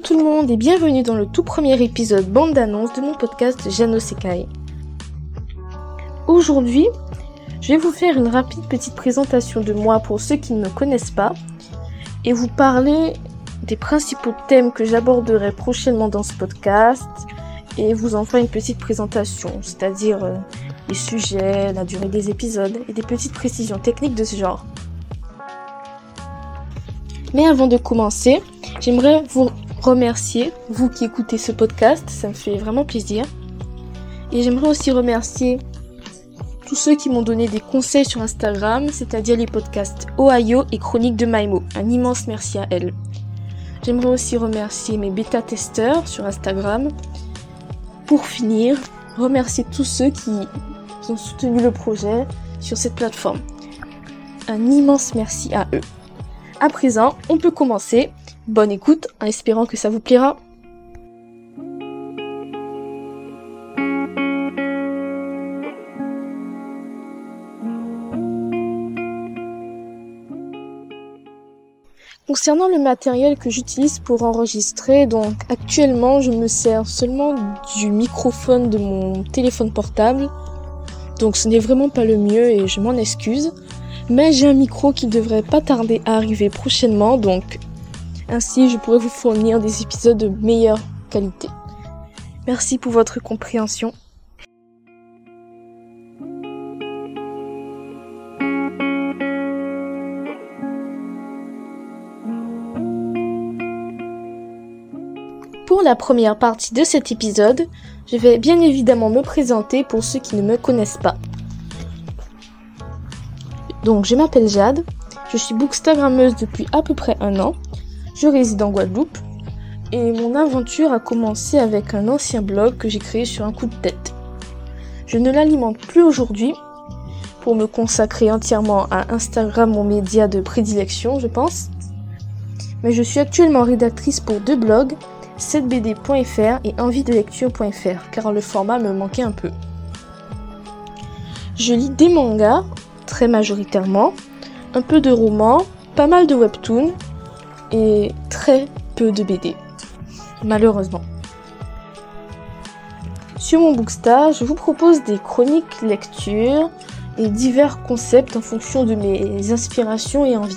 Tout le monde et bienvenue dans le tout premier épisode bande d'annonces de mon podcast Jano Sekai. Aujourd'hui, je vais vous faire une rapide petite présentation de moi pour ceux qui ne me connaissent pas et vous parler des principaux thèmes que j'aborderai prochainement dans ce podcast et vous en faire une petite présentation, c'est-à-dire euh, les sujets, la durée des épisodes et des petites précisions techniques de ce genre. Mais avant de commencer, j'aimerais vous remercier, vous qui écoutez ce podcast, ça me fait vraiment plaisir. Et j'aimerais aussi remercier tous ceux qui m'ont donné des conseils sur Instagram, c'est-à-dire les podcasts Ohio et Chronique de Maimo. Un immense merci à elles. J'aimerais aussi remercier mes bêta-testeurs sur Instagram. Pour finir, remercier tous ceux qui, qui ont soutenu le projet sur cette plateforme. Un immense merci à eux. À présent, on peut commencer. Bonne écoute en espérant que ça vous plaira. Concernant le matériel que j'utilise pour enregistrer, donc actuellement je me sers seulement du microphone de mon téléphone portable. Donc ce n'est vraiment pas le mieux et je m'en excuse. Mais j'ai un micro qui devrait pas tarder à arriver prochainement, donc ainsi je pourrai vous fournir des épisodes de meilleure qualité. Merci pour votre compréhension. Pour la première partie de cet épisode, je vais bien évidemment me présenter pour ceux qui ne me connaissent pas. Donc, je m'appelle Jade, je suis bookstagrammeuse depuis à peu près un an, je réside en Guadeloupe, et mon aventure a commencé avec un ancien blog que j'ai créé sur un coup de tête. Je ne l'alimente plus aujourd'hui pour me consacrer entièrement à Instagram, mon média de prédilection, je pense. Mais je suis actuellement rédactrice pour deux blogs, 7bd.fr et envie-de-lecture.fr, car le format me manquait un peu. Je lis des mangas très majoritairement, un peu de romans, pas mal de webtoons et très peu de BD. Malheureusement. Sur mon Bookstar, je vous propose des chroniques lecture et divers concepts en fonction de mes inspirations et envies.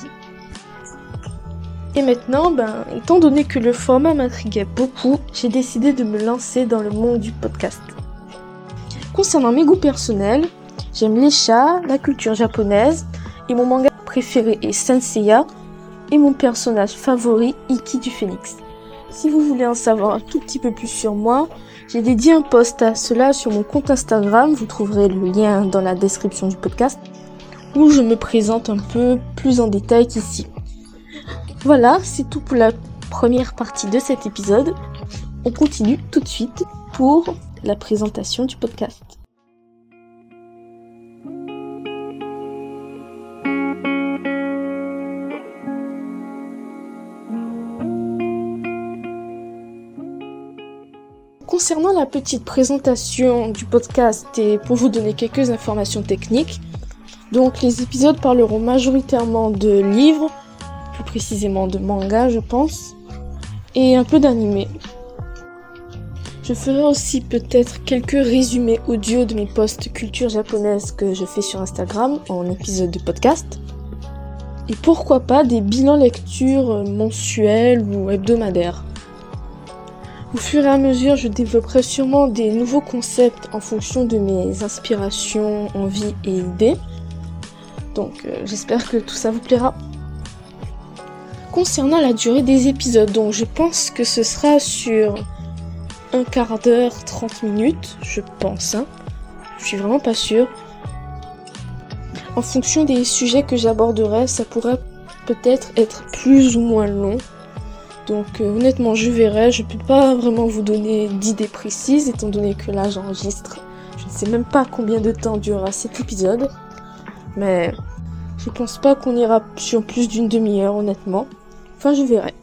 Et maintenant, ben, étant donné que le format m'intriguait beaucoup, j'ai décidé de me lancer dans le monde du podcast. Concernant mes goûts personnels, J'aime les chats, la culture japonaise, et mon manga préféré est Senseiya, et mon personnage favori, Iki du Phénix. Si vous voulez en savoir un tout petit peu plus sur moi, j'ai dédié un post à cela sur mon compte Instagram, vous trouverez le lien dans la description du podcast, où je me présente un peu plus en détail qu'ici. Voilà, c'est tout pour la première partie de cet épisode. On continue tout de suite pour la présentation du podcast. Concernant la petite présentation du podcast et pour vous donner quelques informations techniques, donc les épisodes parleront majoritairement de livres, plus précisément de manga je pense, et un peu d'animé. Je ferai aussi peut-être quelques résumés audio de mes posts culture japonaise que je fais sur Instagram en épisode de podcast. Et pourquoi pas des bilans lecture mensuels ou hebdomadaires. Au fur et à mesure, je développerai sûrement des nouveaux concepts en fonction de mes inspirations, envies et idées. Donc euh, j'espère que tout ça vous plaira. Concernant la durée des épisodes, donc je pense que ce sera sur un quart d'heure, 30 minutes, je pense. Hein. Je suis vraiment pas sûre. En fonction des sujets que j'aborderai, ça pourrait peut-être être plus ou moins long. Donc euh, honnêtement, je verrai. Je peux pas vraiment vous donner d'idées précises étant donné que là j'enregistre. Je ne sais même pas combien de temps durera cet épisode. Mais je pense pas qu'on ira sur plus d'une demi-heure honnêtement. Enfin, je verrai.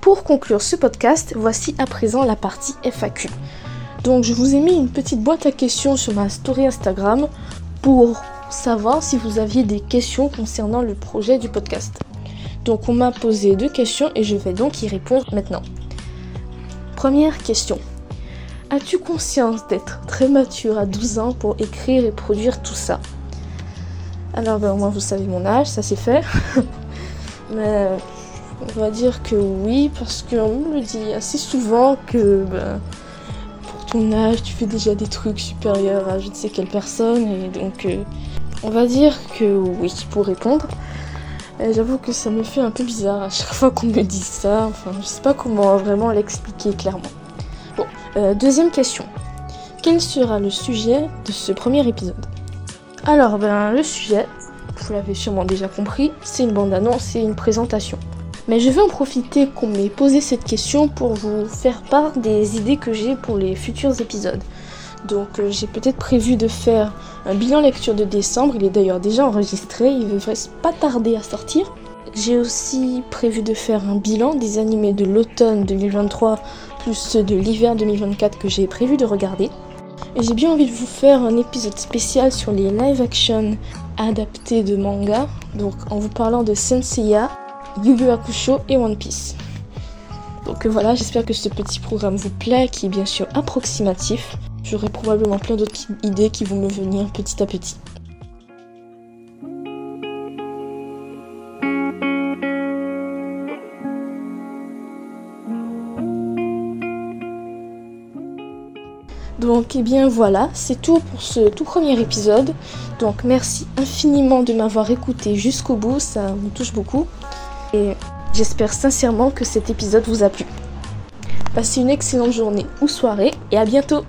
Pour conclure ce podcast, voici à présent la partie FAQ. Donc je vous ai mis une petite boîte à questions sur ma story Instagram pour savoir si vous aviez des questions concernant le projet du podcast. Donc on m'a posé deux questions et je vais donc y répondre maintenant. Première question. As-tu conscience d'être très mature à 12 ans pour écrire et produire tout ça? Alors ben, au moins vous savez mon âge, ça c'est fait. Mais on va dire que oui, parce qu'on me le dit assez souvent que ben, âge, tu fais déjà des trucs supérieurs à je ne sais quelle personne. Et donc, euh, on va dire que oui, pour répondre. J'avoue que ça me fait un peu bizarre à chaque fois qu'on me dit ça. Enfin, je sais pas comment vraiment l'expliquer clairement. Bon, euh, deuxième question. Quel sera le sujet de ce premier épisode? Alors, ben, le sujet, vous l'avez sûrement déjà compris, c'est une bande-annonce et une présentation. Mais je vais en profiter qu'on m'ait posé cette question pour vous faire part des idées que j'ai pour les futurs épisodes. Donc euh, j'ai peut-être prévu de faire un bilan lecture de décembre, il est d'ailleurs déjà enregistré, il devrait pas tarder à sortir. J'ai aussi prévu de faire un bilan des animés de l'automne 2023 plus ceux de l'hiver 2024 que j'ai prévu de regarder. Et j'ai bien envie de vous faire un épisode spécial sur les live action adaptés de manga, donc en vous parlant de Senseiya, Yu Yu Hakusho et One Piece. Donc voilà, j'espère que ce petit programme vous plaît, qui est bien sûr approximatif. J'aurai probablement plein d'autres idées qui vont me venir petit à petit. Donc, et eh bien voilà, c'est tout pour ce tout premier épisode. Donc, merci infiniment de m'avoir écouté jusqu'au bout, ça me touche beaucoup. Et j'espère sincèrement que cet épisode vous a plu. Passez une excellente journée ou soirée et à bientôt